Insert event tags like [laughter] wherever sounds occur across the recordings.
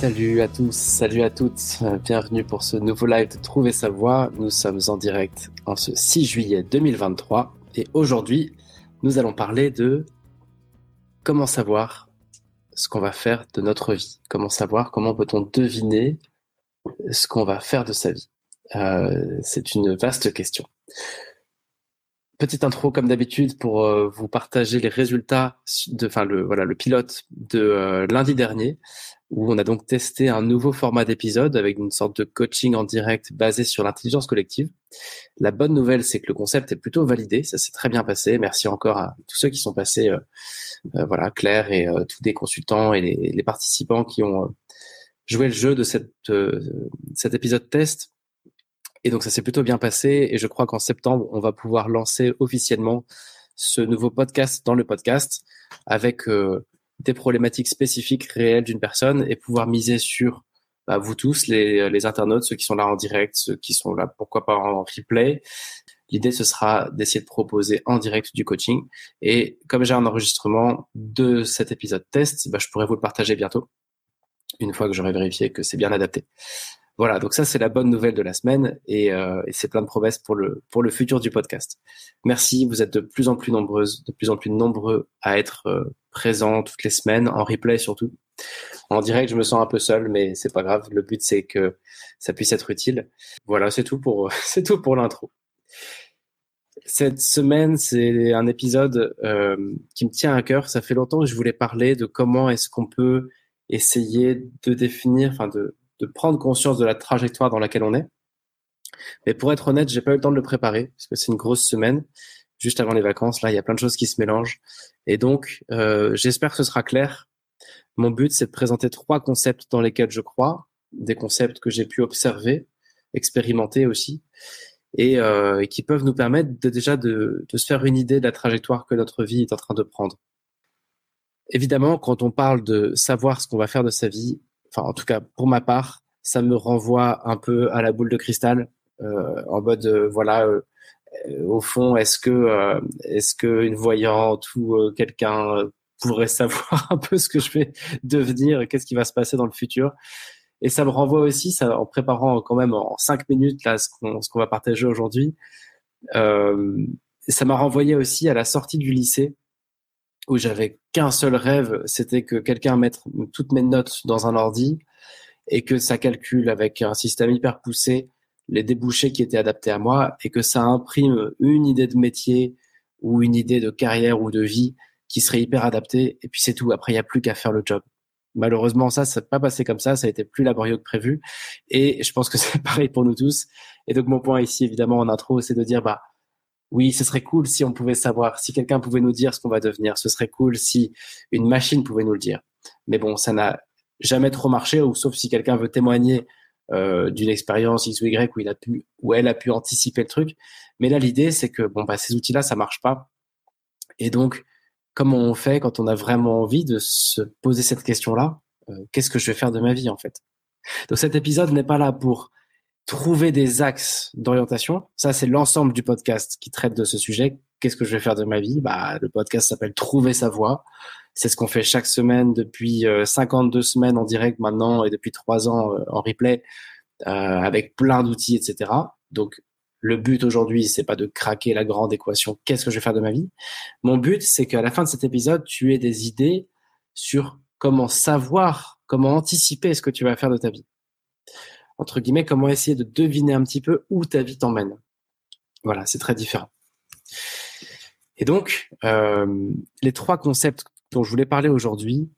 Salut à tous, salut à toutes, bienvenue pour ce nouveau live de Trouver sa voie. Nous sommes en direct en ce 6 juillet 2023 et aujourd'hui nous allons parler de comment savoir ce qu'on va faire de notre vie, comment savoir, comment peut-on deviner ce qu'on va faire de sa vie? Euh, c'est une vaste question. Petite intro comme d'habitude pour euh, vous partager les résultats de, enfin le voilà le pilote de euh, lundi dernier où on a donc testé un nouveau format d'épisode avec une sorte de coaching en direct basé sur l'intelligence collective. La bonne nouvelle, c'est que le concept est plutôt validé, ça s'est très bien passé. Merci encore à tous ceux qui sont passés, euh, euh, voilà, Claire et euh, tous les consultants et les, participants qui ont joué le jeu de cette, cet épisode test. Et donc ça s'est plutôt bien passé et je crois qu'en septembre, on va pouvoir lancer officiellement ce nouveau podcast dans le podcast avec des problématiques spécifiques réelles d'une personne et pouvoir miser sur bah, vous tous, les, internautes, ceux qui sont là en direct, ceux qui sont là, pourquoi pas en replay. L'idée, ce sera d'essayer de proposer en direct du coaching. Et comme j'ai un enregistrement de cet épisode test, bah, je pourrais vous le partager bientôt, une fois que j'aurai vérifié que c'est bien adapté. Voilà, donc ça c'est la bonne nouvelle de la semaine et, euh, c'est plein de promesses pour le futur du podcast. Merci, vous êtes de plus en plus nombreuses, de plus en plus nombreux à être euh, présents toutes les semaines en replay surtout. En direct, je me sens un peu seul, mais c'est pas grave. Le but c'est que ça puisse être utile. Voilà, c'est tout pour [laughs] c'est l'intro. Cette semaine, c'est un épisode euh, qui me tient à cœur. Ça fait longtemps que je voulais parler de comment est-ce qu'on peut essayer de définir, enfin de de prendre conscience de la trajectoire dans laquelle on est. Mais pour être honnête, j'ai pas eu le temps de le préparer parce que c'est une grosse semaine juste avant les vacances. Là, il y a plein de choses qui se mélangent et donc euh, j'espère que ce sera clair. Mon but, c'est de présenter trois concepts dans lesquels je crois, des concepts que j'ai pu observer, expérimenter aussi, et, euh, et, qui peuvent nous permettre de, déjà de, de se faire une idée de la trajectoire que notre vie est en train de prendre. Évidemment, quand on parle de savoir ce qu'on va faire de sa vie, en tout cas pour ma part, ça me renvoie un peu à la boule de cristal, euh, en mode euh, voilà, euh, au fond, est-ce que est-ce que une voyante ou quelqu'un pourrait [laughs] savoir un peu ce que je vais devenir, qu'est-ce qui va se passer dans le futur. Et ça me renvoie aussi, en préparant quand même en cinq minutes là ce qu'on va partager aujourd'hui, ça m'a renvoyé aussi à la sortie du lycée où j'avais qu'un seul rêve, c'était que quelqu'un mette toutes mes notes dans un ordi et que ça calcule avec un système hyper poussé les débouchés qui étaient adaptés à moi et que ça imprime une idée de métier ou une idée de carrière ou de vie qui serait hyper adaptée et puis c'est tout. Après, il n'y a plus qu'à faire le job. Malheureusement, ça, ça s'est pas passé comme ça. Ça a été plus laborieux que prévu. Et je pense que [laughs] c'est pareil pour nous tous. Et donc, mon point ici, évidemment, en intro, c'est de dire, bah, oui, ce serait cool si on pouvait savoir, si quelqu'un pouvait nous dire ce qu'on va devenir. Ce serait cool si une machine pouvait nous le dire. Mais bon, ça n'a jamais trop marché, ou sauf si quelqu'un veut témoigner euh, d'une expérience X ou Y où il a pu, où elle a pu anticiper le truc. Mais là, l'idée, c'est que bon, bah, ces outils-là, ça marche pas. Et donc, comment on fait quand on a vraiment envie de se poser cette question-là? Euh, Qu'est-ce que je vais faire de ma vie, en fait? Donc, cet épisode n'est pas là pour trouver des axes d'orientation. Ça, c'est l'ensemble du podcast qui traite de ce sujet. Qu'est-ce que je vais faire de ma vie? Bah, le podcast s'appelle Trouver sa voie. C'est ce qu'on fait chaque semaine depuis 52 euh, semaines en direct maintenant et depuis trois ans euh, en replay euh, avec plein d'outils, etc. Donc, le but aujourd'hui, c'est pas de craquer la grande équation. Qu'est-ce que je vais faire de ma vie? Mon but, c'est qu'à la fin de cet épisode, tu aies des idées sur comment savoir, comment anticiper ce que tu vas faire de ta vie entre guillemets, comment essayer de deviner un petit peu où ta vie t'emmène. Voilà, c'est très différent. Et donc, euh, les trois concepts dont je voulais parler aujourd'hui,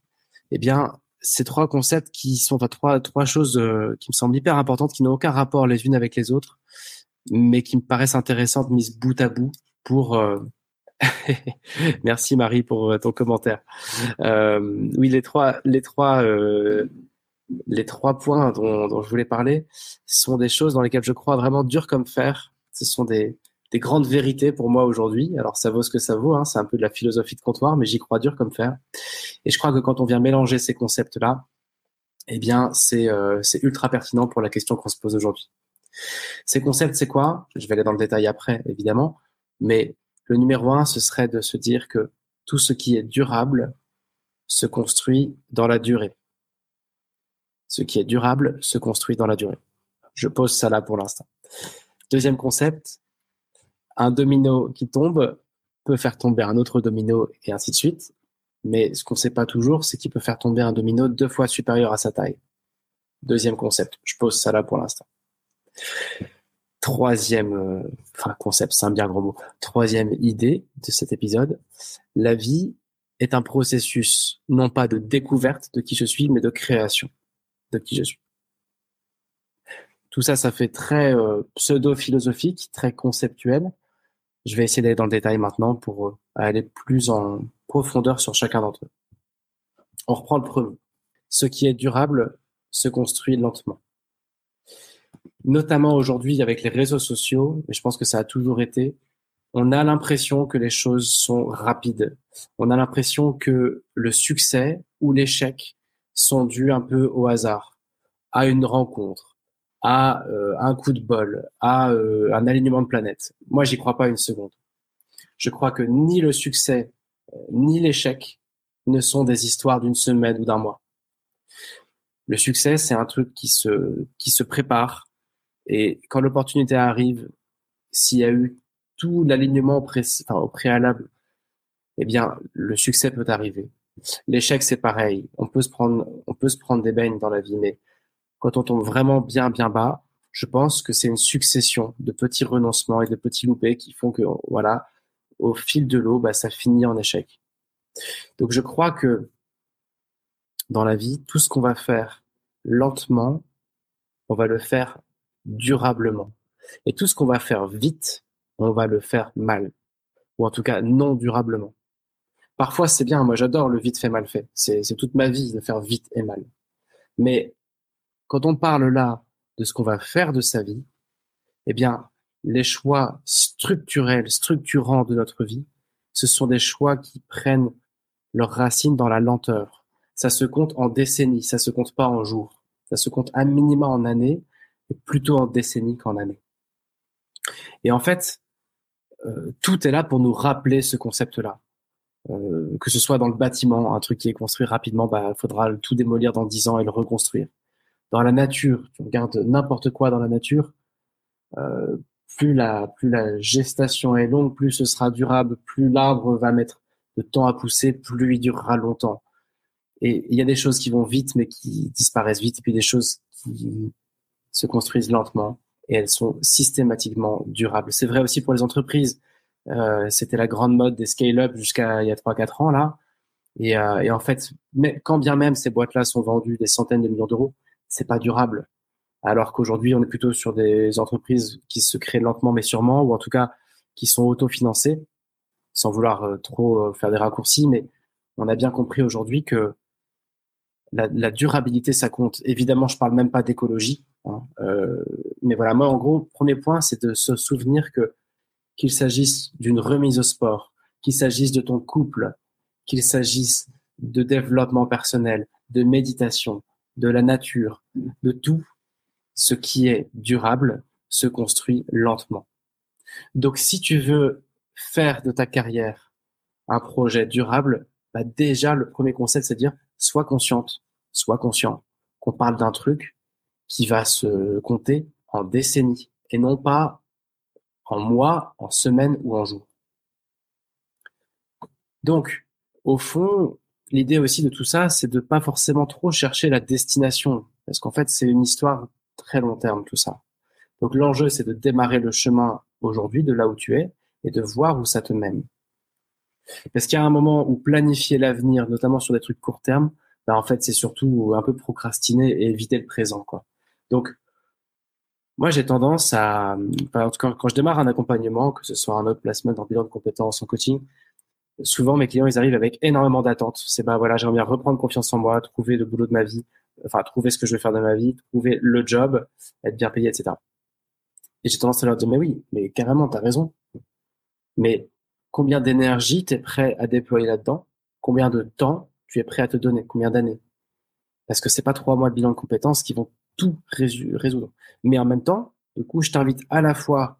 eh bien, ces trois concepts qui sont enfin, trois, choses euh, qui me semblent hyper importantes, qui n'ont aucun rapport les unes avec les autres, mais qui me paraissent intéressantes mises bout à bout pour. Euh... [laughs] Merci Marie pour ton commentaire. Oui, les trois, les trois les trois points dont, je voulais parler sont des choses dans lesquelles je crois vraiment dur comme fer. Ce sont des, grandes vérités pour moi aujourd'hui. Alors ça vaut ce que ça vaut, hein. c'est un peu de la philosophie de comptoir, mais j'y crois dur comme fer. Et je crois que quand on vient mélanger ces concepts-là, eh bien c'est euh, ultra pertinent pour la question qu'on se pose aujourd'hui. Ces concepts, c'est quoi? Je vais aller dans le détail après, évidemment, mais le numéro un, ce serait de se dire que tout ce qui est durable se construit dans la durée. Ce qui est durable se construit dans la durée. Je pose ça là pour l'instant. Deuxième concept, un domino qui tombe peut faire tomber un autre domino et ainsi de suite. Mais ce qu'on ne sait pas toujours, c'est qu'il peut faire tomber un domino deux fois supérieur à sa taille. Deuxième concept. Je pose ça là pour l'instant. Troisième, euh, concept, c'est un bien gros mot. Troisième idée de cet épisode, la vie est un processus non pas de découverte de qui je suis, mais de création de qui je suis. Tout ça, ça fait très euh, pseudo-philosophique, très conceptuel. Je vais essayer d'aller dans le détail maintenant pour euh, aller plus en profondeur sur chacun d'entre eux. On reprend le premier. Ce qui est durable se construit lentement notamment aujourd'hui avec les réseaux sociaux, et je pense que ça a toujours été, on a l'impression que les choses sont rapides. On a l'impression que le succès ou l'échec sont dus un peu au hasard, à une rencontre, à euh, un coup de bol, à euh, un alignement de planète. Moi, j'y crois pas une seconde. Je crois que ni le succès euh, ni l'échec ne sont des histoires d'une semaine ou d'un mois. Le succès, c'est un truc qui se qui se prépare, et quand l'opportunité arrive, s'il y a eu tout l'alignement au, au préalable, eh bien, le succès peut arriver. L'échec, c'est pareil. On peut se prendre, on peut se prendre des baignes dans la vie, mais quand on tombe vraiment bien, bien bas, je pense que c'est une succession de petits renoncements et de petits loupés qui font que, voilà, au fil de l'eau, bah, ça finit en échec. Donc, je crois que dans la vie, tout ce qu'on va faire lentement, on va le faire durablement. Et tout ce qu'on va faire vite, on va le faire mal. Ou en tout cas, non durablement. Parfois, c'est bien. Moi, j'adore le vite fait mal fait. C'est toute ma vie de faire vite et mal. Mais quand on parle là de ce qu'on va faire de sa vie, eh bien, les choix structurels, structurants de notre vie, ce sont des choix qui prennent leurs racines dans la lenteur. Ça se compte en décennies, ça se compte pas en jours. Ça se compte à minima en années plutôt en décennies qu'en années. Et en fait, euh, tout est là pour nous rappeler ce concept-là. Euh, que ce soit dans le bâtiment, un truc qui est construit rapidement, bah, faudra tout démolir dans 10 ans et le reconstruire. Dans la nature, tu regardes n'importe quoi dans la nature, euh, plus la plus la gestation est longue, plus ce sera durable, plus l'arbre va mettre de temps à pousser, plus il durera longtemps. Et il y a des choses qui vont vite mais qui disparaissent vite, et puis des choses qui se construisent lentement et elles sont systématiquement durables. C'est vrai aussi pour les entreprises. Euh, C'était la grande mode des scale-up jusqu'à il y a 3-4 ans là. Et, euh, et, en fait, mais, quand bien même ces boîtes-là sont vendues des centaines de millions d'euros, c'est pas durable. Alors qu'aujourd'hui, on est plutôt sur des entreprises qui se créent lentement mais sûrement, ou en tout cas qui sont autofinancées, sans vouloir euh, trop euh, faire des raccourcis. Mais on a bien compris aujourd'hui que la, la, durabilité, ça compte. Évidemment, je parle même pas d'écologie. Hein. Mais voilà, moi, en gros, premier point, c'est de se souvenir que qu'il s'agisse d'une remise au sport, qu'il s'agisse de ton couple, qu'il s'agisse de développement personnel, de méditation, de la nature, de tout ce qui est durable se construit lentement. Donc, si tu veux faire de ta carrière un projet durable, bah déjà, le premier conseil, c'est de dire, sois consciente, sois conscient qu'on parle d'un truc qui va se compter en décennies et non pas en mois, en semaines ou en jours. Donc, au fond, l'idée aussi de tout ça, c'est de pas forcément trop chercher la destination, parce qu'en fait, c'est une histoire très long terme tout ça. Donc l'enjeu, c'est de démarrer le chemin aujourd'hui de là où tu es et de voir où ça te mène. Parce qu'il y a un moment où planifier l'avenir, notamment sur des trucs court terme, ben en fait, c'est surtout un peu procrastiner et éviter le présent, quoi. Donc, moi, j'ai tendance à, quand, je démarre un accompagnement, que ce soit un autre placement en bilan de compétences, en coaching, souvent mes clients, ils arrivent avec énormément d'attentes. C'est bah voilà, j'aimerais reprendre confiance en moi, trouver le boulot de ma vie, enfin trouver ce que je veux faire de ma vie, trouver le job, être bien payé, etc. Et j'ai tendance à leur dire mais oui, mais carrément, t'as raison. Mais combien d'énergie tu es prêt à déployer là-dedans? Combien de temps tu es prêt à te donner? Combien d'années? Parce que c'est pas trois mois de bilan de compétences qui vont tout résoudre. Mais en même temps, du coup, je t'invite à la fois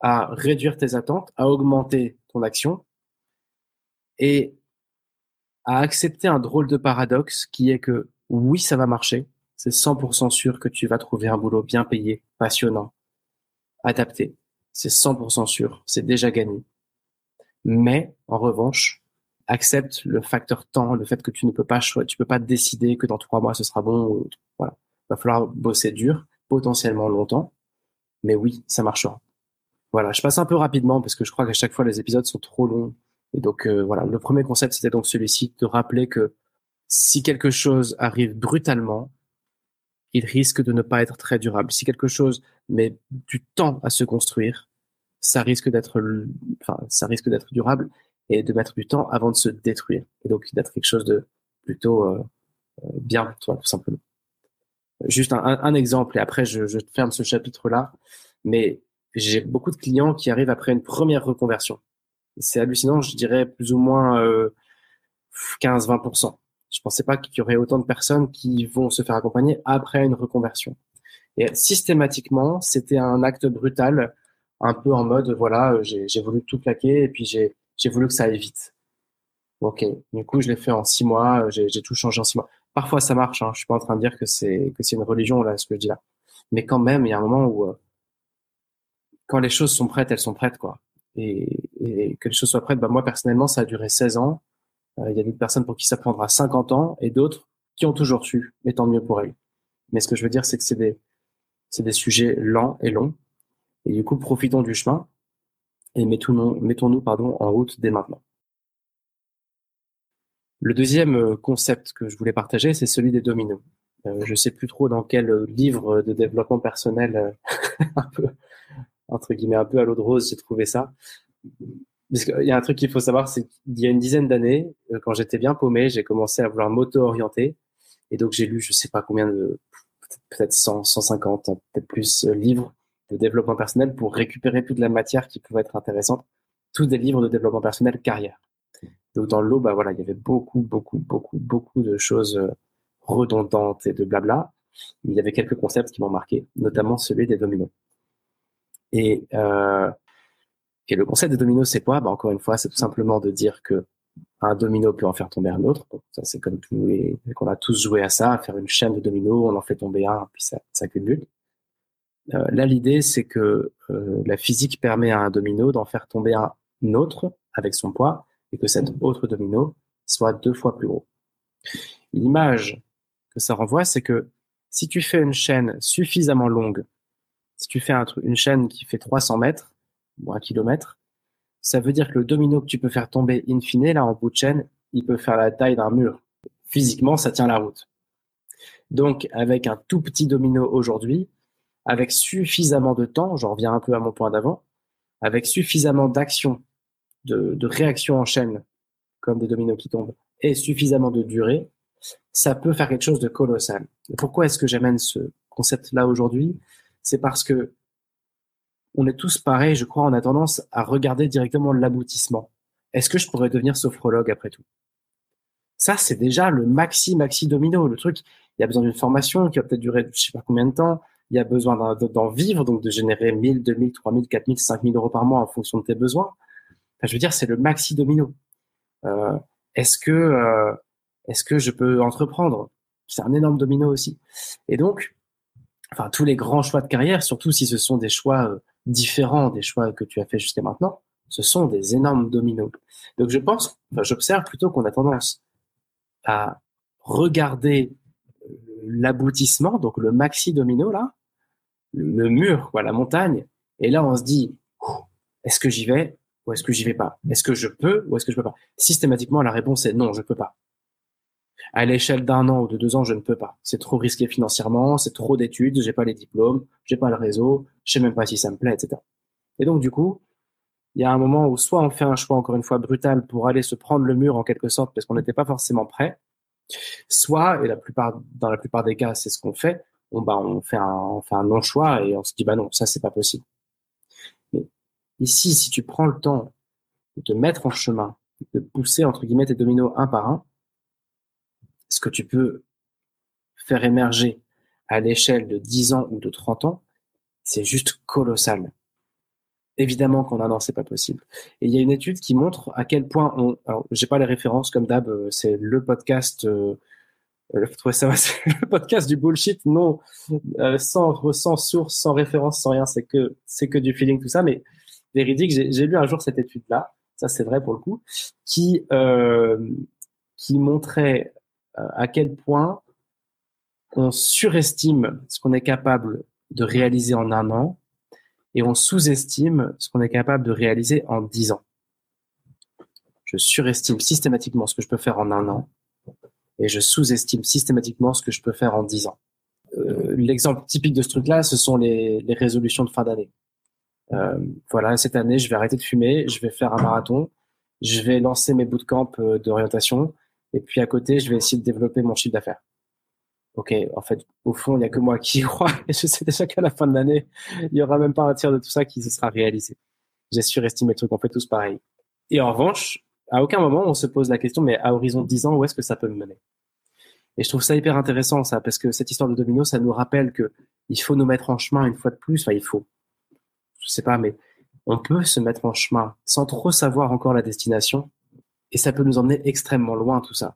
à réduire tes attentes, à augmenter ton action et à accepter un drôle de paradoxe qui est que oui, ça va marcher. C'est 100% sûr que tu vas trouver un boulot bien payé, passionnant, adapté. C'est 100% sûr. C'est déjà gagné. Mais, en revanche, accepte le facteur temps, le fait que tu ne peux pas tu peux pas décider que dans trois mois ce sera bon. Voilà. Va falloir bosser dur, potentiellement longtemps. Mais oui, ça marchera. Voilà. Je passe un peu rapidement parce que je crois qu'à chaque fois les épisodes sont trop longs. Et donc, euh, voilà. Le premier concept, c'était donc celui-ci, de rappeler que si quelque chose arrive brutalement, il risque de ne pas être très durable. Si quelque chose met du temps à se construire, ça risque d'être, enfin, ça risque d'être durable et de mettre du temps avant de se détruire. Et donc d'être quelque chose de plutôt euh, euh, bien tout simplement. Juste un, un exemple et après je, je ferme ce chapitre-là. Mais j'ai beaucoup de clients qui arrivent après une première reconversion. C'est hallucinant, je dirais plus ou moins euh, 15-20%. Je pensais pas qu'il y aurait autant de personnes qui vont se faire accompagner après une reconversion. Et systématiquement, c'était un acte brutal, un peu en mode voilà, euh, j'ai voulu tout plaquer et puis j'ai voulu que ça aille vite. Ok, du coup je l'ai fait en six mois, euh, j'ai tout changé en six mois. Parfois ça marche, hein. je suis pas en train de dire que c'est que c'est une religion là ce que je dis là, mais quand même il y a un moment où euh, quand les choses sont prêtes, elles sont prêtes quoi. Et, et que les choses soient prêtes, bah moi personnellement ça a duré 16 ans euh, il y a d'autres personnes pour qui ça prendra 50 ans et d'autres qui ont toujours su, mais tant mieux pour elles. Mais ce que je veux dire, c'est que c'est des, c'est des sujets lents et longs. Et du coup, profitons du chemin et mettons-nous pardon, en route dès maintenant. Le deuxième euh, concept que je voulais partager, c'est celui des dominos. Euh, je sais plus trop dans quel livre de développement personnel, euh, [laughs] un peu, entre guillemets, un peu à l'eau de rose, j'ai trouvé ça. Parce qu'il y a un truc qu'il faut savoir, c'est qu'il y a une dizaine d'années, euh, quand j'étais bien paumé, j'ai commencé à vouloir m'auto-orienter. Et donc, j'ai lu, je sais pas combien de, peut-être 100, 150, peut-être plus euh, livres de développement personnel pour récupérer toute la matière qui pouvait être intéressante. Tous des livres de développement personnel carrière. Dans l'eau, bah voilà, il y avait beaucoup, beaucoup, beaucoup, beaucoup de choses euh, redondantes et de blabla. Il y avait quelques concepts qui m'ont marqué, notamment celui des dominos. Et, euh, et le concept de domino, c'est quoi? Bah, Encore une fois, c'est tout simplement de dire que un domino peut en faire tomber un autre. ça, c'est comme tous les, qu'on a tous joué à ça, à faire une chaîne de dominos, on en fait tomber un, puis ça, ça cumule. Euh, là, l'idée, c'est que la physique permet à un domino d'en faire tomber un autre avec son poids, et que cet autre domino soit deux fois plus gros. L'image que ça renvoie, c'est que si tu fais une chaîne suffisamment longue, si tu fais un, une chaîne qui fait 300 mètres, ou un kilomètre, ça veut dire que le domino que tu peux faire tomber in fine, là, en bout de chaîne, il peut faire la taille d'un mur. Physiquement, ça tient la route. Donc, avec un tout petit domino aujourd'hui, avec suffisamment de temps, j'en reviens un peu à mon point d'avant, avec suffisamment d'action, de, de réaction en chaîne, comme des dominos qui tombent, et suffisamment de durée, ça peut faire quelque chose de colossal. pourquoi est-ce que j'amène ce concept-là aujourd'hui? C'est parce que on est tous pareils, je crois, on a tendance à regarder directement l'aboutissement. Est-ce que je pourrais devenir sophrologue après tout? Ça, c'est déjà le maxi, maxi domino. Le truc, il y a besoin d'une formation qui va peut-être durer je sais pas combien de temps. Il y a besoin d'en vivre, donc de générer 1000, 2000, 3000, 4000, 5000 euros par mois en fonction de tes besoins. Je veux dire, c'est le maxi domino. Euh, est-ce que, euh, est-ce que je peux entreprendre? C'est un énorme domino aussi. Et donc, enfin, tous les grands choix de carrière, surtout si ce sont des choix euh, différents des choix que tu as fait jusqu'à maintenant, ce sont des énormes dominos. Donc je pense, enfin, j'observe plutôt qu'on a tendance à regarder l'aboutissement, donc le maxi domino là, le mur, quoi, la montagne, et là on se dit, est-ce que j'y vais? Ou est-ce que j'y vais pas? Est-ce que je peux ou est-ce que je peux pas? Systématiquement, la réponse est non, je peux pas. À l'échelle d'un an ou de deux ans, je ne peux pas. C'est trop risqué financièrement, c'est trop d'études, j'ai pas les diplômes, j'ai pas le réseau, je sais même pas si ça me plaît, etc. Et donc, du coup, il y a un moment où soit on fait un choix, encore une fois, brutal pour aller se prendre le mur en quelque sorte parce qu'on n'était pas forcément prêt, Soit, et la plupart, dans la plupart des cas, c'est ce qu'on fait, on, bah, fait un, on fait un non-choix et on se dit, bah non, ça, c'est pas possible. Ici, si tu prends le temps de te mettre en chemin, de pousser, entre guillemets, tes dominos un par un, ce que tu peux faire émerger à l'échelle de 10 ans ou de 30 ans, c'est juste colossal. Évidemment qu'en un an, c'est pas possible. Et il y a une étude qui montre à quel point on, alors j'ai pas les références comme d'hab, euh, c'est le podcast, euh, euh ça, [laughs] le podcast du bullshit, non, euh, sans, sans source, sans référence, sans rien, c'est que, c'est que du feeling, tout ça, mais j'ai lu un jour cette étude-là, ça c'est vrai pour le coup, qui, euh, qui montrait à quel point on surestime ce qu'on est capable de réaliser en un an et on sous-estime ce qu'on est capable de réaliser en dix ans. Je surestime systématiquement ce que je peux faire en un an et je sous-estime systématiquement ce que je peux faire en dix ans. Euh, l'exemple typique de ce truc-là, ce sont les, résolutions de fin d'année. Euh, voilà, cette année, je vais arrêter de fumer, je vais faire un marathon, je vais lancer mes bootcamps euh, d'orientation, et puis à côté, je vais essayer de développer mon chiffre d'affaires ok, en fait, au fond, il n'y a que moi qui y crois. [laughs] Et je sais déjà qu'à la fin de l'année, il n'y aura même pas un tiers de tout ça qui se sera réalisé. J'ai surestimé le truc, on fait tous pareil. Et en revanche, à aucun moment, on se pose la question, mais à horizon de 10 ans, où est-ce que ça peut me mener? Et je trouve ça hyper intéressant, ça, parce que cette histoire de domino, ça nous rappelle que il faut nous mettre en chemin une fois de plus. Enfin, il faut. Je sais pas, mais on peut se mettre en chemin sans trop savoir encore la destination. Et ça peut nous emmener extrêmement loin, tout ça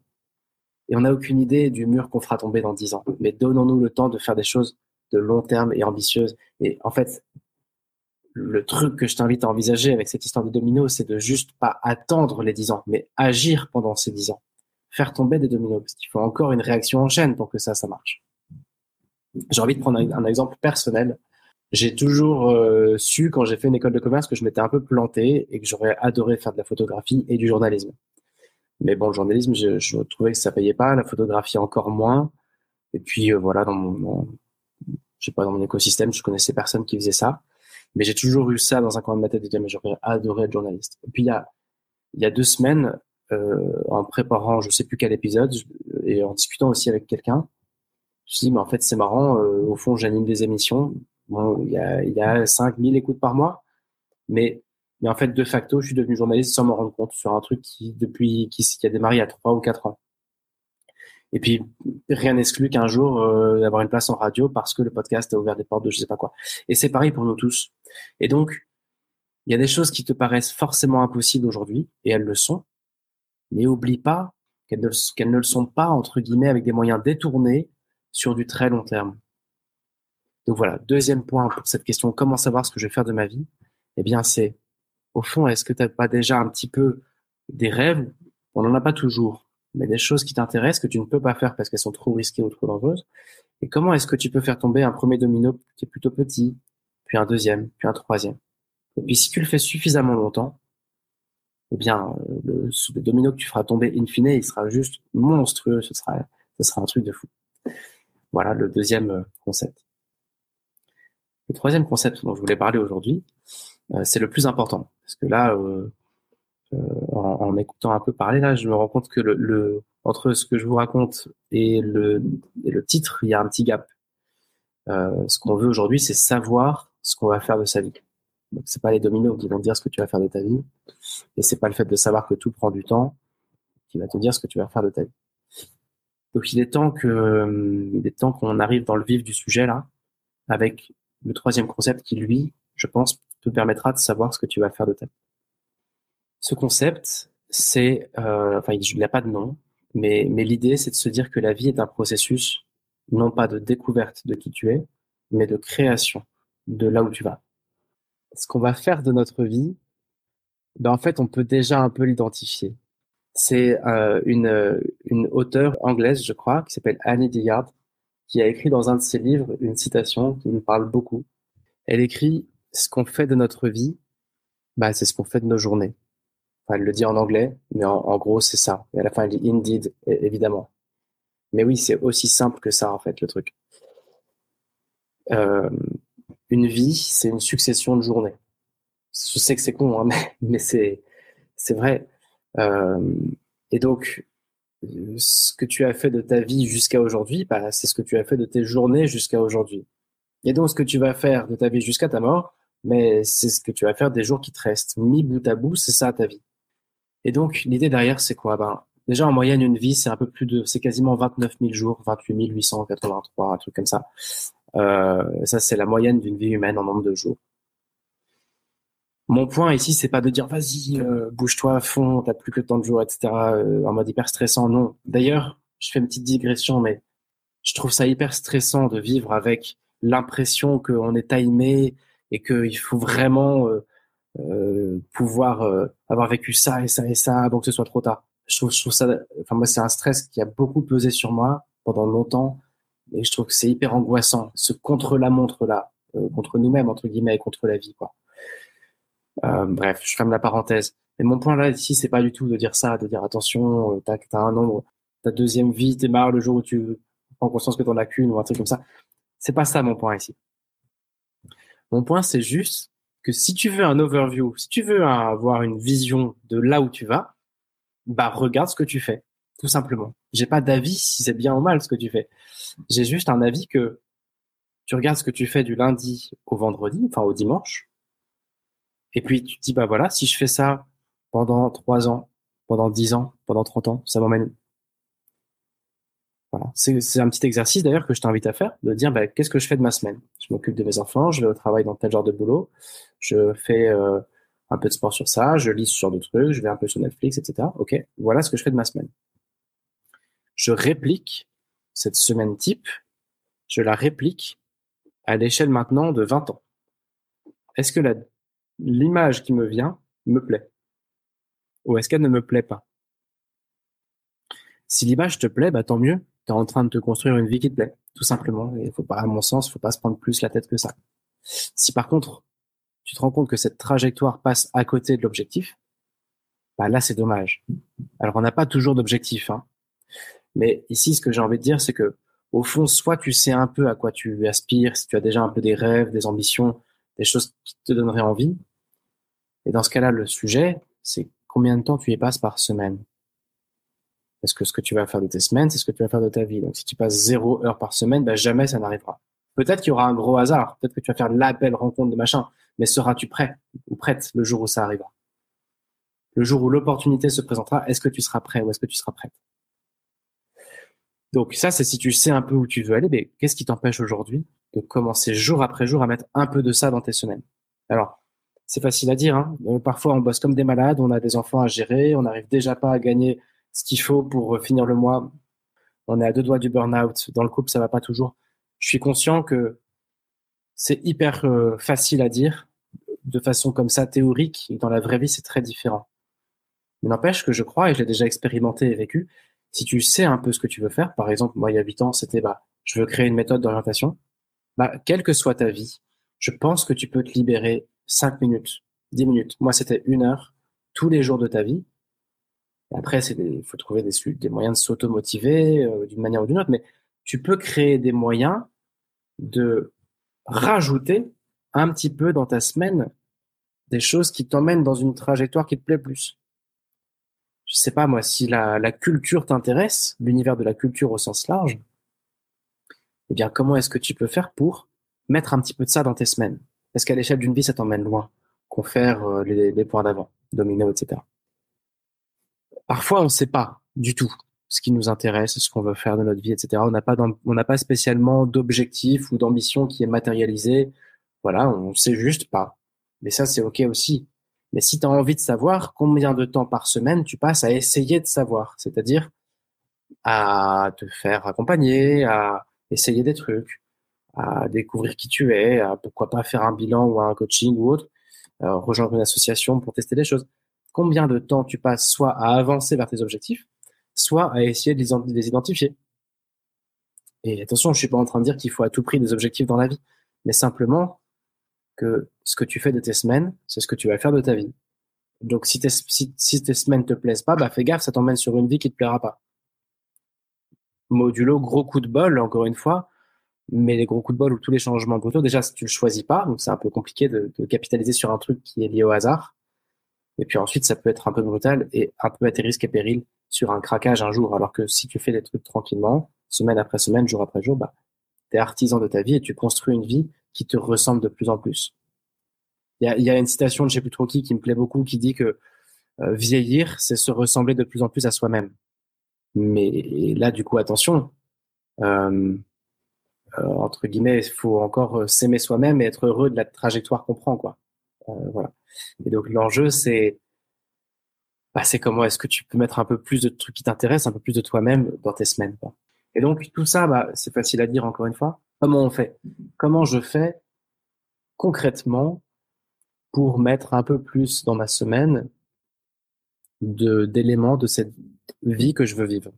et on n'a aucune idée du mur qu'on fera tomber dans dix ans. Mais donnons-nous le temps de faire des choses de long terme et ambitieuses. Et en fait, le truc que je t'invite à envisager avec cette histoire de domino, c'est de juste pas attendre les dix ans, mais agir pendant ces dix ans. Faire tomber des dominos, parce qu'il faut encore une réaction en chaîne pour que ça, ça marche. J'ai envie de prendre un, exemple personnel. J'ai toujours euh, su, quand j'ai fait une école de commerce, que je m'étais un peu planté et que j'aurais adoré faire de la photographie et du journalisme. Mais bon, le journalisme, je, trouvais que ça payait pas, la photographie encore moins. Et puis euh, voilà, dans mon, je sais pas, dans mon écosystème, je connaissais personne qui faisait ça. Mais j'ai toujours eu ça dans un coin de ma tête mais j'aurais adoré être journaliste. Et puis il y a, il y a deux semaines, euh, en préparant je sais plus quel épisode et en discutant aussi avec quelqu'un, je me suis dit, mais en fait c'est marrant, euh, au fond j'anime des émissions, bon, il y a, il y a 5000 écoutes par mois, mais mais en fait, de facto, je suis devenu journaliste sans m'en rendre compte sur un truc qui, depuis, qui, a démarré il y a trois ou quatre ans. Et puis, rien n'exclut qu'un jour, euh, d'avoir une place en radio parce que le podcast a ouvert des portes de je sais pas quoi. Et c'est pareil pour nous tous. Et donc, il y a des choses qui te paraissent forcément impossibles aujourd'hui, et elles le sont. Mais oublie pas qu'elles ne le sont pas, entre guillemets, avec des moyens détournés sur du très long terme. Donc voilà, deuxième point pour cette question, comment savoir ce que je vais faire de ma vie? Eh bien, c'est au fond, est-ce que tu n'as pas déjà un petit peu des rêves? On n'en a pas toujours, mais des choses qui t'intéressent que tu ne peux pas faire parce qu'elles sont trop risquées ou trop dangereuses. Et comment est-ce que tu peux faire tomber un premier domino qui est plutôt petit, puis un deuxième, puis un troisième? Et puis si tu le fais suffisamment longtemps, eh bien, le, domino que tu feras tomber in fine, il sera juste monstrueux, ce sera, ce sera un truc de fou. Voilà le deuxième euh, concept. Le troisième concept dont je voulais parler aujourd'hui, euh, c'est le plus important. Parce que là, euh, euh, en, en m'écoutant un peu parler, là, je me rends compte que le, entre ce que je vous raconte et le, et le titre, il y a un petit gap. Ce qu'on veut aujourd'hui, c'est savoir ce qu'on va faire de sa vie. Donc, c'est pas les dominos qui vont dire ce que tu vas faire de ta vie, et c'est pas le fait de savoir que tout prend du temps qui va te dire ce que tu vas faire de ta vie. Donc, il est temps que, il est temps qu'on arrive dans le vif du sujet là, avec le troisième concept qui, lui, je pense, te permettra de savoir ce que tu vas faire de ta vie. Ce concept, c'est, euh, enfin, il n'a pas de nom, mais, mais l'idée, c'est de se dire que la vie est un processus, non pas de découverte de qui tu es, mais de création de là où tu vas. Ce qu'on va faire de notre vie, ben en fait, on peut déjà un peu l'identifier. C'est euh, une, une auteure anglaise, je crois, qui s'appelle Annie Dillard, qui a écrit dans un de ses livres une citation qui me parle beaucoup. Elle écrit ce qu'on fait de notre vie, bah, c'est ce qu'on fait de nos journées. Enfin, elle le dit en anglais, mais en, gros, c'est ça. Et à la fin, elle dit indeed, évidemment. Mais oui, c'est aussi simple que ça, en fait, le truc. Euh, une vie, c'est une succession de journées. Je sais que c'est con, hein, [laughs] mais, c'est, c'est vrai. Euh, et donc, ce que tu as fait de ta vie jusqu'à aujourd'hui, bah, c'est ce que tu as fait de tes journées jusqu'à aujourd'hui. Et donc, ce que tu vas faire de ta vie jusqu'à ta mort, mais c'est ce que tu vas faire des jours qui te restent. Mis bout à bout, c'est ça ta vie. Et donc, l'idée derrière, c'est quoi? Ben, Déjà, en moyenne, une vie, c'est un peu plus de, c'est quasiment 29 000 jours, 28 883, un truc comme ça. Euh, ça, c'est la moyenne d'une vie humaine en nombre de jours. Mon point ici, c'est pas de dire vas-y, euh, bouge-toi à fond, t'as plus que tant de jours, etc. Euh, en mode hyper stressant. Non. D'ailleurs, je fais une petite digression, mais je trouve ça hyper stressant de vivre avec l'impression qu'on est timé et qu'il faut vraiment euh, euh pouvoir euh, avoir vécu ça et ça et ça avant que ce soit trop tard. Je trouve, je trouve ça, enfin moi c'est un stress qui a beaucoup pesé sur moi pendant longtemps et je trouve que c'est hyper angoissant, ce contre-la-montre là, contre nous-mêmes entre guillemets et contre la vie quoi. Euh, bref, je ferme la parenthèse. Mais mon point là ici, c'est pas du tout de dire ça, de dire attention, euh, t'as as un nombre, ta deuxième vie démarre le jour où tu prends conscience que t'en as qu'une ou un truc comme ça. C'est pas ça mon point ici. Mon point, c'est juste que si tu veux un overview, si tu veux avoir une vision de là où tu vas, bah regarde ce que tu fais, tout simplement. J'ai pas d'avis si c'est bien ou mal ce que tu fais. J'ai juste un avis que tu regardes ce que tu fais du lundi au vendredi, enfin au dimanche, et puis tu te dis, bah voilà, si je fais ça pendant trois ans, pendant dix ans, pendant 30 ans, ça m'emmène voilà. C'est un petit exercice d'ailleurs que je t'invite à faire, de dire bah, qu'est-ce que je fais de ma semaine? Je m'occupe de mes enfants, je vais au travail dans tel genre de boulot, je fais euh, un peu de sport sur ça, je lis ce genre de trucs, je vais un peu sur Netflix, etc. Ok, voilà ce que je fais de ma semaine. Je réplique cette semaine type, je la réplique à l'échelle maintenant de 20 ans. Est-ce que la l'image qui me vient me plaît Ou est-ce qu'elle ne me plaît pas? Si l'image te plaît, bah tant mieux. Tu es en train de te construire une vie qui te plaît, tout simplement. Et faut pas, à mon sens, faut pas se prendre plus la tête que ça. Si par contre, tu te rends compte que cette trajectoire passe à côté de l'objectif, bah là c'est dommage. Alors on n'a pas toujours d'objectif, hein. Mais ici, ce que j'ai envie de dire, c'est que au fond, soit tu sais un peu à quoi tu aspires, si tu as déjà un peu des rêves, des ambitions, des choses qui te donneraient envie, et dans ce cas-là, le sujet, c'est combien de temps tu y passes par semaine? Est-ce que ce que tu vas faire de tes semaines, c'est ce que tu vas faire de ta vie. Donc si tu passes zéro heure par semaine, ben jamais ça n'arrivera. Peut-être qu'il y aura un gros hasard, peut-être que tu vas faire la belle rencontre de machin, mais seras-tu prêt ou prête le jour où ça arrivera? Le jour où l'opportunité se présentera, est-ce que tu seras prêt ou est-ce que tu seras prête? Donc ça, c'est si tu sais un peu où tu veux aller, mais qu'est-ce qui t'empêche aujourd'hui de commencer jour après jour à mettre un peu de ça dans tes semaines? Alors, c'est facile à dire. Hein. Euh, parfois, on bosse comme des malades, on a des enfants à gérer, on n'arrive déjà pas à gagner ce qu'il faut pour euh, finir le mois. On est à deux doigts du burn-out. Dans le couple, ça va pas toujours. Je suis conscient que c'est hyper euh, facile à dire de façon comme ça théorique. Et dans la vraie vie, c'est très différent. Mais n'empêche que je crois, et je l'ai déjà expérimenté et vécu, si tu sais un peu ce que tu veux faire, par exemple, moi, il y a huit ans, c'était, bah, je veux créer une méthode d'orientation. Bah, quelle que soit ta vie, je pense que tu peux te libérer 5 minutes, 10 minutes. Moi, c'était une heure tous les jours de ta vie. après, il faut trouver des, des, moyens de s'auto-motiver euh, d'une manière ou d'une autre, mais tu peux créer des moyens de rajouter un petit peu dans ta semaine des choses qui t'emmènent dans une trajectoire qui te plaît plus. Je sais pas moi si la, la culture t'intéresse, l'univers de la culture au sens large. Eh bien, comment est-ce que tu peux faire pour mettre un petit peu de ça dans tes semaines? Est-ce qu'à l'échelle d'une vie, ça t'emmène loin Confère euh, les, points d'avant, domino, etc. Parfois, on ne sait pas du tout ce qui nous intéresse, ce qu'on veut faire de notre vie, etc. On n'a pas, spécialement d'objectif ou d'ambition qui est matérialisé. Voilà, on sait juste pas. Mais ça, c'est ok aussi. Mais si tu as envie de savoir combien de temps par semaine tu passes à essayer de savoir, c'est-à-dire à te faire accompagner, à essayer des trucs, à découvrir qui tu es, à pourquoi pas faire un bilan ou un coaching ou autre, euh, rejoindre une association pour tester des choses. Combien de temps tu passes soit à avancer vers tes objectifs, soit à essayer de les, identifier? Et attention, je suis pas en train de dire qu'il faut à tout prix des objectifs dans la vie, mais simplement que ce que tu fais de tes semaines, c'est ce que tu vas faire de ta vie. Donc si tes, si, si tes semaines te plaisent pas, bah fais gaffe, ça t'emmène sur une vie qui te plaira pas. Modulo gros coup de bol, encore une fois, mais les gros coups de bol ou tous les changements brutaux, déjà, si tu le choisis pas, donc c'est un peu compliqué de, de, capitaliser sur un truc qui est lié au hasard. Et puis ensuite, ça peut être un peu brutal et un peu à tes risques et périls sur un craquage un jour. Alors que si tu fais des trucs tranquillement, semaine après semaine, jour après jour, bah, tu es artisan de ta vie et tu construis une vie qui te ressemble de plus en plus. Il y a, y a, une citation de je sais plus trop qui qui me plaît beaucoup qui dit que euh, vieillir, c'est se ressembler de plus en plus à soi-même. Mais là, du coup, attention. Euh, entre guillemets, il faut encore euh, s'aimer soi-même et être heureux de la trajectoire qu'on prend, quoi. Euh, voilà. Et donc l'enjeu, c'est bah, c'est comment est-ce que tu peux mettre un peu plus de trucs qui t'intéressent, un peu plus de toi-même dans tes semaines. Quoi. Et donc tout ça, bah, c'est facile à dire encore une fois. Comment on fait? Comment je fais concrètement pour mettre un peu plus dans ma semaine de d'éléments de cette vie que je veux vivre?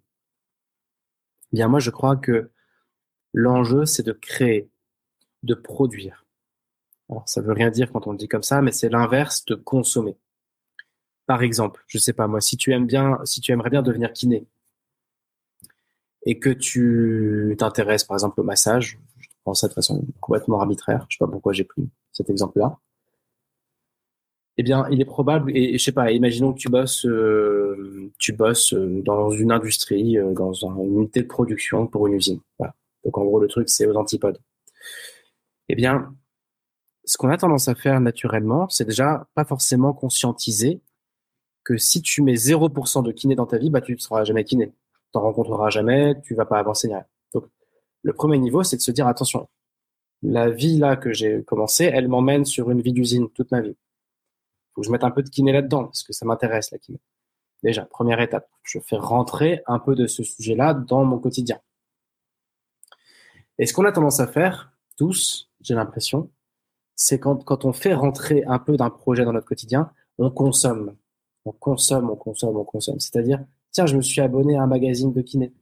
Bien moi, je crois que L'enjeu, c'est de créer, de produire. Alors, ça veut rien dire quand on le dit comme ça, mais c'est l'inverse de consommer. Par exemple, je sais pas moi, si tu aimes bien, si tu aimerais bien devenir kiné et que tu t'intéresses par exemple au massage, je pense ça de façon complètement arbitraire, je sais pas pourquoi j'ai pris cet exemple-là. Eh bien, il est probable, et, je sais pas, imaginons que tu bosses, euh, tu bosses euh, dans une industrie, euh, dans une unité de production pour une usine. Voilà. Donc en gros, le truc, c'est aux antipodes. Eh bien, ce qu'on a tendance à faire naturellement, c'est déjà pas forcément conscientiser que si tu mets 0% de kiné dans ta vie, bah tu ne seras jamais kiné. Tu n'en rencontreras jamais, tu vas pas avancer. Donc le premier niveau, c'est de se dire attention, la vie là que j'ai commencé, elle m'emmène sur une vie d'usine toute ma vie. Faut que je mette un peu de kiné là-dedans parce que ça m'intéresse la kiné. Déjà, première étape, je fais rentrer un peu de ce sujet-là dans mon quotidien. Et ce qu'on a tendance à faire, tous, j'ai l'impression, c'est quand, on fait rentrer un peu d'un projet dans notre quotidien, on consomme. On consomme, on consomme, on consomme. C'est-à-dire, tiens, je me suis abonné à un magazine de kiné.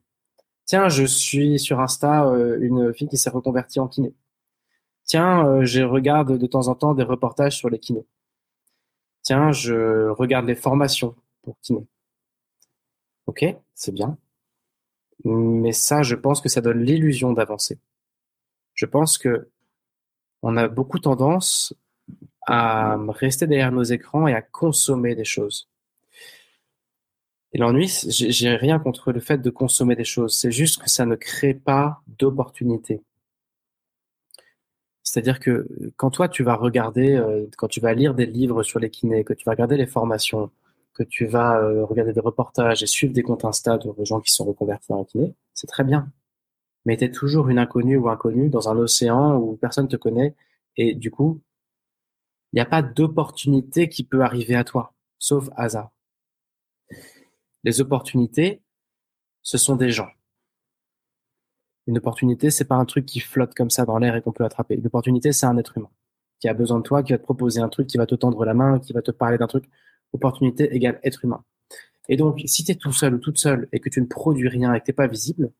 Tiens, je suis sur Insta euh, une fille qui s'est reconvertie en kiné. Tiens, euh, je regarde de temps en temps des reportages sur les kinés. Tiens, je regarde les formations pour kiné. Ok, c'est bien. Mais ça, je pense que ça donne l'illusion d'avancer. Je pense que on a beaucoup tendance à rester derrière nos écrans et à consommer des choses. Et l'ennui, j'ai rien contre le fait de consommer des choses. C'est juste que ça ne crée pas d'opportunités. C'est-à-dire que quand toi, tu vas regarder, euh, quand tu vas lire des livres sur les kinés, que tu vas regarder les formations, que tu vas euh, regarder des reportages et suivre des comptes Insta de gens qui sont reconvertis en kiné, c'est très bien. Mais tu es toujours une inconnue ou inconnu dans un océan où personne te connaît et du coup, il n'y a pas d'opportunité qui peut arriver à toi, sauf hasard. Les opportunités, ce sont des gens. Une opportunité, c'est pas un truc qui flotte comme ça dans l'air et qu'on peut attraper. Une opportunité, c'est un être humain qui a besoin de toi, qui va te proposer un truc, qui va te tendre la main, qui va te parler d'un truc opportunité égale être humain. Et donc, si tu tout seul ou toute seule et que tu ne produis rien et que tu pas visible,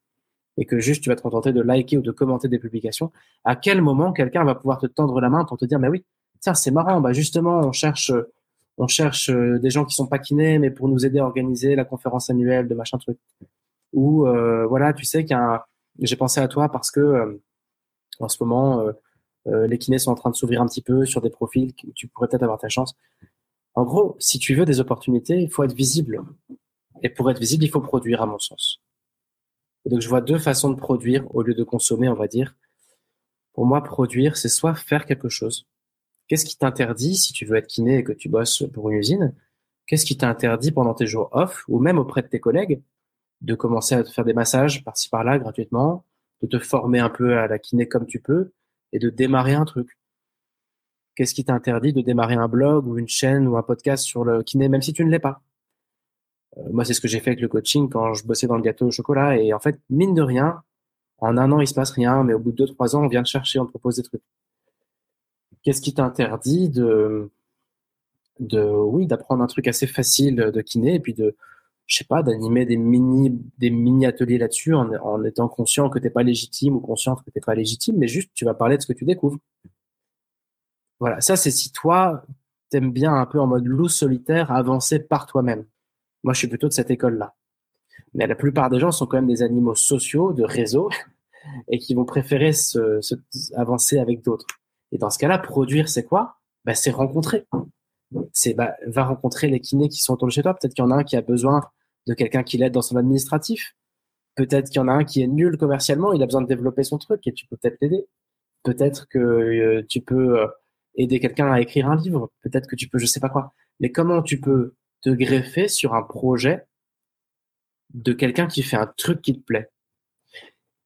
et que juste tu vas te contenter de liker ou de commenter des publications, à quel moment quelqu'un va pouvoir te tendre la main pour te dire, mais oui, tiens, c'est marrant, bah justement, on cherche, on cherche euh, des gens qui sont pas kinés, mais pour nous aider à organiser la conférence annuelle de machin truc. Ou euh, voilà, tu sais qu'il j'ai pensé à toi parce que euh, en ce moment, les kinés sont en train de s'ouvrir un petit peu sur des profils, tu pourrais peut-être avoir ta chance. En gros, si tu veux des opportunités, il faut être visible. Et pour être visible, il faut produire, à mon sens. donc, je vois deux façons de produire au lieu de consommer, on va dire. Pour moi, produire, c'est soit faire quelque chose. Qu'est-ce qui t'interdit, si tu veux être kiné et que tu bosses pour une usine, qu'est-ce qui t'interdit pendant tes jours off ou même auprès de tes collègues de commencer à te faire des massages par-ci par-là gratuitement, de te former un peu à la kiné comme tu peux et de démarrer un truc? Qu'est-ce qui t'interdit de démarrer un blog ou une chaîne ou un podcast sur le kiné, même si tu ne l'es pas? Euh, Moi, c'est ce que j'ai fait avec le coaching quand je bossais dans le gâteau au chocolat. Et en fait, mine de rien, en un an, il se passe rien, mais au bout de deux, trois ans, on vient te chercher, on te propose des trucs. Qu'est-ce qui t'interdit de, oui, d'apprendre un truc assez facile de kiné et puis de, je sais pas, d'animer des mini, des mini ateliers là-dessus en, étant conscient que t'es pas légitime ou consciente que t'es pas légitime, mais juste tu vas parler de ce que tu découvres. Voilà, ça c'est si toi, t'aimes bien un peu en mode loup solitaire, avancer par toi-même. Moi, je suis plutôt de cette école-là. Mais la plupart des gens sont quand même des animaux sociaux, de réseau, [laughs] et qui vont préférer avancer avec d'autres. Et dans ce cas-là, produire, c'est quoi? Bah, C'est rencontrer. C'est bah, va rencontrer les kinés qui sont autour de chez toi. Peut-être qu'il y en a un qui a besoin de quelqu'un qui l'aide dans son administratif. Peut-être qu'il y en a un qui est nul commercialement, il a besoin de développer son truc et tu peux peut-être l'aider. Peut-être que euh, tu peux euh, aider quelqu'un à écrire un livre. Peut-être que tu peux, je sais pas quoi. Mais comment tu peux te greffer sur un projet de quelqu'un qui fait un truc qui te plaît?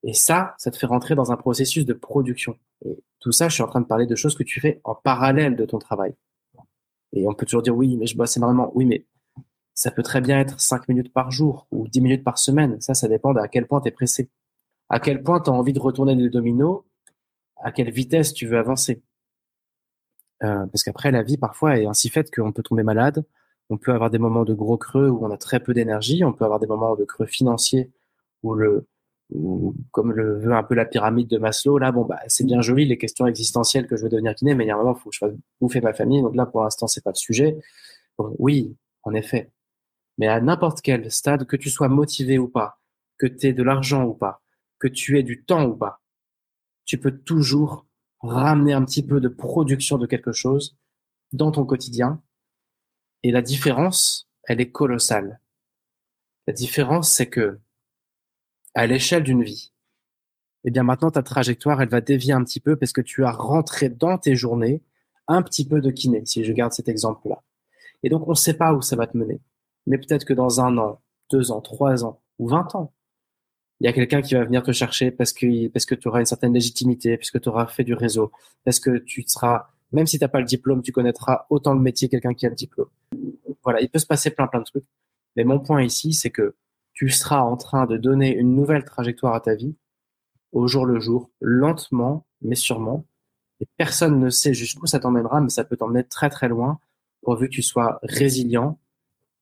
Et ça, ça te fait rentrer dans un processus de production. Et tout ça, je suis en train de parler de choses que tu fais en parallèle de ton travail. Et on peut toujours dire oui, mais je bosse énormément. Oui, mais ça peut très bien être 5 minutes par jour ou 10 minutes par semaine. Ça, ça dépend à quel point tu es pressé. À quel point tu as envie de retourner les dominos, à quelle vitesse tu veux avancer? Euh, parce qu'après, la vie, parfois, est ainsi faite qu'on peut tomber malade, on peut avoir des moments de gros creux où on a très peu d'énergie, on peut avoir des moments de creux financiers où le, comme le veut un peu la pyramide de Maslow, là, bon, bah, c'est bien joli les questions existentielles que je veux devenir kiné, mais il y a un moment, il faut que je fasse bouffer ma famille. Donc là, pour l'instant, c'est pas le sujet. oui, en effet. Mais à n'importe quel stade, que tu sois motivé ou pas, que tu aies de l'argent ou pas, que tu aies du temps ou pas, tu peux toujours ramener un petit peu de production de quelque chose dans ton quotidien. Et la différence, elle est colossale. La différence, c'est que à l'échelle d'une vie, eh bien maintenant ta trajectoire, elle va dévier un petit peu parce que tu as rentré dans tes journées un petit peu de kiné, si je garde cet exemple-là. Et donc on ne sait pas où ça va te mener. Mais peut-être que dans un an, deux ans, trois ans ou vingt ans, il y a quelqu'un qui va venir te chercher parce que parce que tu auras une certaine légitimité, puisque tu auras fait du réseau, parce que tu seras, même si tu n'as pas le diplôme, tu connaîtras autant le métier quelqu'un qui a le diplôme. Voilà, il peut se passer plein plein de trucs. Mais mon point ici, c'est que tu seras en train de donner une nouvelle trajectoire à ta vie au jour le jour, lentement, mais sûrement. Et personne ne sait jusqu'où ça t'emmènera, mais ça peut t'emmener très très loin, pourvu que tu sois résilient,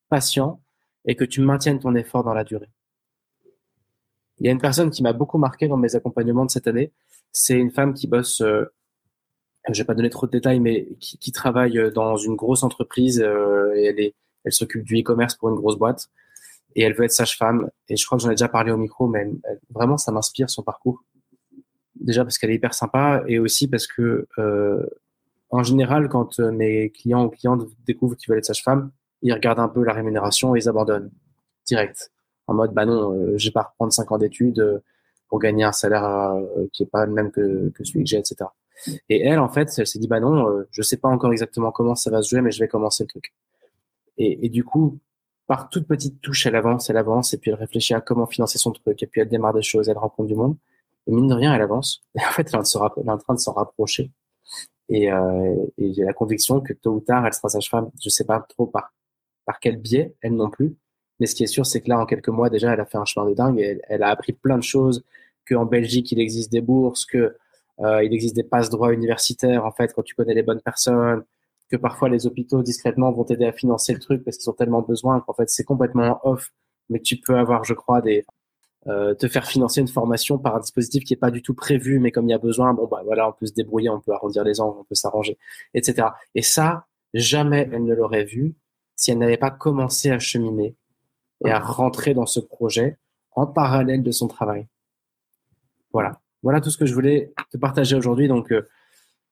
patient et que tu maintiennes ton effort dans la durée. Il y a une personne qui m'a beaucoup marqué dans mes accompagnements de cette année. C'est une femme qui bosse, euh, je vais pas donner trop de détails, mais qui, travaille dans une grosse entreprise euh, et elle est, elle s'occupe du e-commerce pour une grosse boîte et elle veut être sage-femme. Et je crois que j'en ai déjà parlé au micro, mais vraiment, ça m'inspire son parcours. Déjà parce qu'elle est hyper sympa et aussi parce que, euh, en général, quand euh, mes clients ou clientes découvrent qu'ils veulent être sage-femme, ils regardent un peu la rémunération et ils abandonnent direct. En mode, bah non, euh, je vais pas reprendre 5 ans d'études euh, pour gagner un salaire euh, qui est pas le même que, que celui que j'ai, etc. Et elle, en fait, elle s'est dit, bah non, je sais pas encore exactement comment ça va se jouer, mais je vais commencer le truc. Et, et du coup, par toute petite touche, elle avance, elle avance, et puis elle réfléchit à comment financer son truc, et puis elle démarre des choses, elle rencontre du monde, et mine de rien, elle avance. Et en fait, elle est en train de s'en rapprocher. Et, euh, et j'ai la conviction que tôt ou tard, elle sera sage-femme. Je sais pas trop par, par quel biais, elle non plus. Mais ce qui est sûr, c'est que là, en quelques mois, déjà, elle a fait un chemin de dingue. Et elle, a appris plein de choses, qu'en Belgique, il existe des bourses, que euh, il existe des passes droits universitaires, en fait, quand tu connais les bonnes personnes, que parfois les hôpitaux discrètement vont t'aider à financer le truc parce qu'ils ont tellement besoin qu'en fait c'est complètement off, mais tu peux avoir, je crois, des euh, te faire financer une formation par un dispositif qui est pas du tout prévu, mais comme il y a besoin, bon bah voilà, on peut se débrouiller, on peut arrondir les angles, on peut s'arranger, etc. Et ça, jamais elle ne l'aurait vu si elle n'avait pas commencé à cheminer et à rentrer dans ce projet en parallèle de son travail. Voilà, voilà tout ce que je voulais te partager aujourd'hui. Donc euh,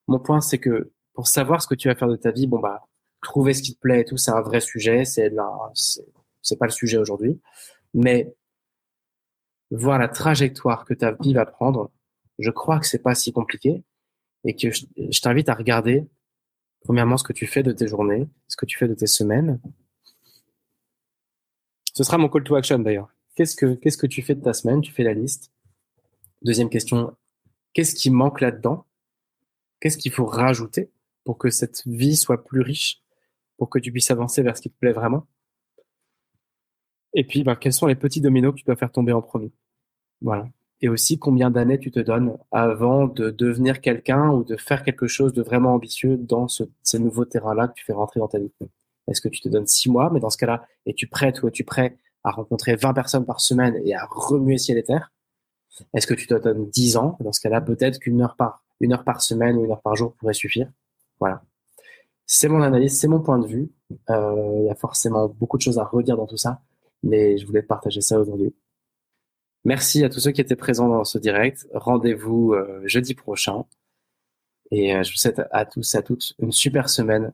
mon point, c'est que pour savoir ce que tu vas faire de ta vie, bon bah trouver ce qui te plaît et tout, c'est un vrai sujet. C'est là, c'est pas le sujet aujourd'hui, mais voir la trajectoire que ta vie va prendre, je crois que c'est pas si compliqué et que je, je t'invite à regarder premièrement ce que tu fais de tes journées, ce que tu fais de tes semaines. Ce sera mon call to action d'ailleurs. Qu'est-ce que qu'est-ce que tu fais de ta semaine? Tu fais la liste. Deuxième question, qu'est-ce qui manque là-dedans? Qu'est-ce qu'il faut rajouter pour que cette vie soit plus riche, pour que tu puisses avancer vers ce qui te plaît vraiment? Et puis, ben, quels sont les petits dominos que tu dois faire tomber en premier? Voilà. Et aussi, combien d'années tu te donnes avant de devenir quelqu'un ou de faire quelque chose de vraiment ambitieux dans ce, ces nouveaux terrains-là que tu fais rentrer dans ta vie? Est-ce que tu te donnes six mois, mais dans ce cas-là, es-tu prêt, ou es-tu prêt à rencontrer 20 personnes par semaine et à remuer ciel et terre? Est-ce que tu te donnes 10 ans? Dans ce cas-là, peut-être qu'une heure par, une heure par semaine ou une heure par jour pourrait suffire. Voilà. C'est mon analyse, c'est mon point de vue. Euh, il y a forcément beaucoup de choses à redire dans tout ça, mais je voulais partager ça aujourd'hui. Merci à tous ceux qui étaient présents dans ce direct. Rendez-vous euh, jeudi prochain. Et euh, je vous souhaite à tous et à toutes une super semaine.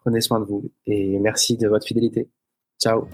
Prenez soin de vous et merci de votre fidélité. Ciao